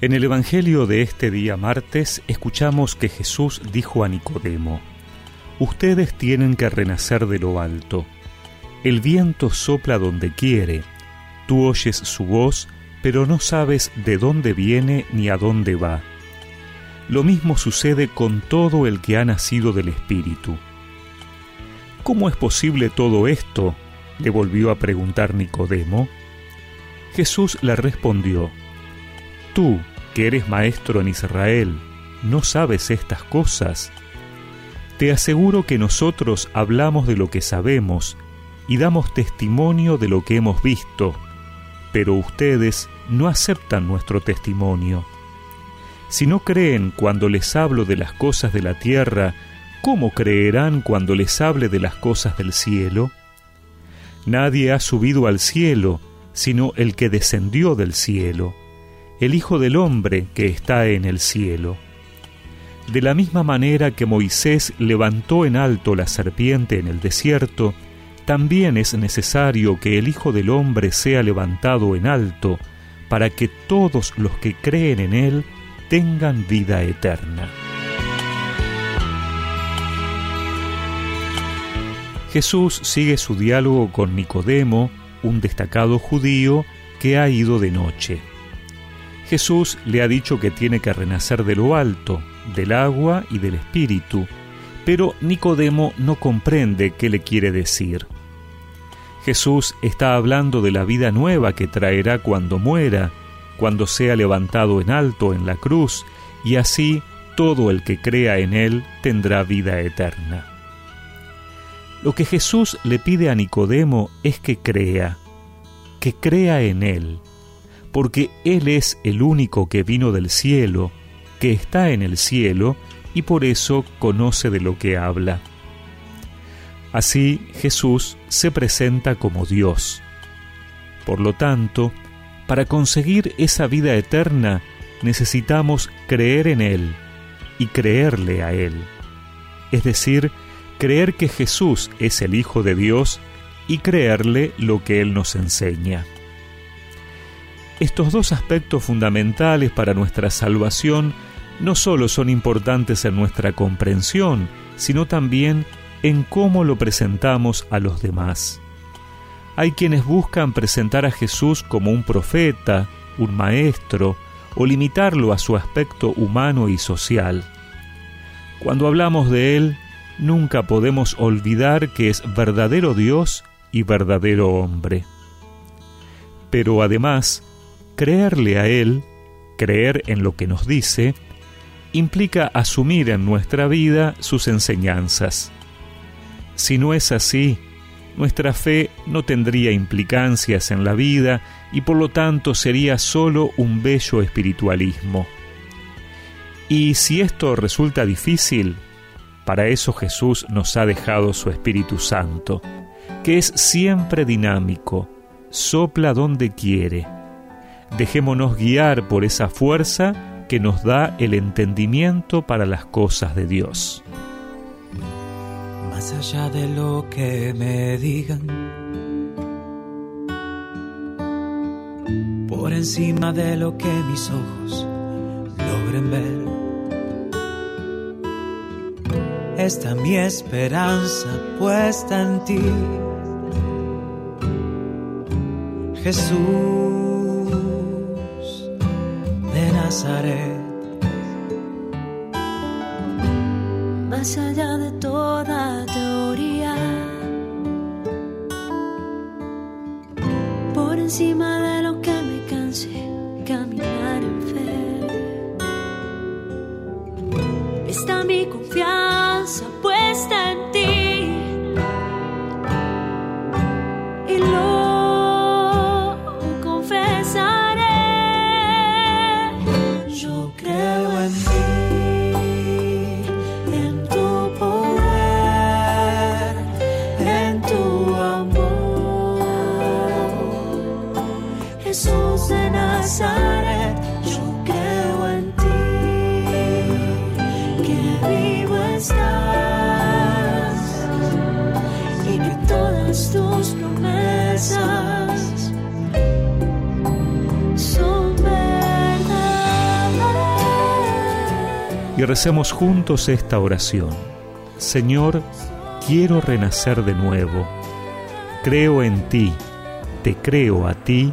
En el Evangelio de este día martes escuchamos que Jesús dijo a Nicodemo, Ustedes tienen que renacer de lo alto. El viento sopla donde quiere, tú oyes su voz, pero no sabes de dónde viene ni a dónde va. Lo mismo sucede con todo el que ha nacido del Espíritu. ¿Cómo es posible todo eto? le volvió a preguntar Nicodemo. Jesús le respondió, Tú, que eres maestro en Israel, ¿no sabes estas cosas? Te aseguro que nosotros hablamos de lo que sabemos y damos testimonio de lo que hemos visto, pero ustedes no aceptan nuestro testimonio. Si no creen cuando les hablo de las cosas de la tierra, ¿cómo creerán cuando les hable de las cosas del cielo? Nadie ha subido al cielo, sino el que descendió del cielo el Hijo del Hombre que está en el cielo. De la misma manera que Moisés levantó en alto la serpiente en el desierto, también es necesario que el Hijo del Hombre sea levantado en alto, para que todos los que creen en Él tengan vida eterna. Jesús sigue su diálogo con Nicodemo, un destacado judío que ha ido de noche. Jesús le ha dicho que tiene que renacer de lo alto, del agua y del espíritu, pero Nicodemo no comprende qué le quiere decir. Jesús está hablando de la vida nueva que traerá cuando muera, cuando sea levantado en alto en la cruz, y así todo el que crea en Él tendrá vida eterna. Lo que Jesús le pide a Nicodemo es que crea, que crea en Él, porque Él es el único que vino del cielo, que está en el cielo, y por eso conoce de lo que habla. Así Jesús se presenta como Dios. Por lo tanto, para conseguir esa vida eterna necesitamos creer en Él y creerle a Él. Es decir, creer que Jesús es el Hijo de Dios y creerle lo que Él nos enseña. Estos dos aspectos fundamentales para nuestra salvación no solo son importantes en nuestra comprensión, sino también en cómo lo presentamos a los demás. Hay quienes buscan presentar a Jesús como un profeta, un maestro, o limitarlo a su aspecto humano y social. Cuando hablamos de Él, nunca podemos olvidar que es verdadero Dios y verdadero hombre. Pero además, Creerle a Él, creer en lo que nos dice, implica asumir en nuestra vida sus enseñanzas. Si no es así, nuestra fe no tendría implicancias en la vida y por lo tanto sería solo un bello espiritualismo. Y si esto resulta difícil, para eso Jesús nos ha dejado su Espíritu Santo, que es siempre dinámico, sopla donde quiere Dejémonos guiar por esa fuerza que nos da el entendimiento para las cosas de Dios. Más allá de lo que me digan, por encima de lo que mis ojos logren ver, está mi esperanza puesta en ti, Jesús más allá de toda teoría, por encima de lo que me canse, caminar en fe. Está mi confianza puesta en ti. Tus promesas son y recemos juntos esta oración. Señor, quiero renacer de nuevo. Creo en ti, te creo a ti.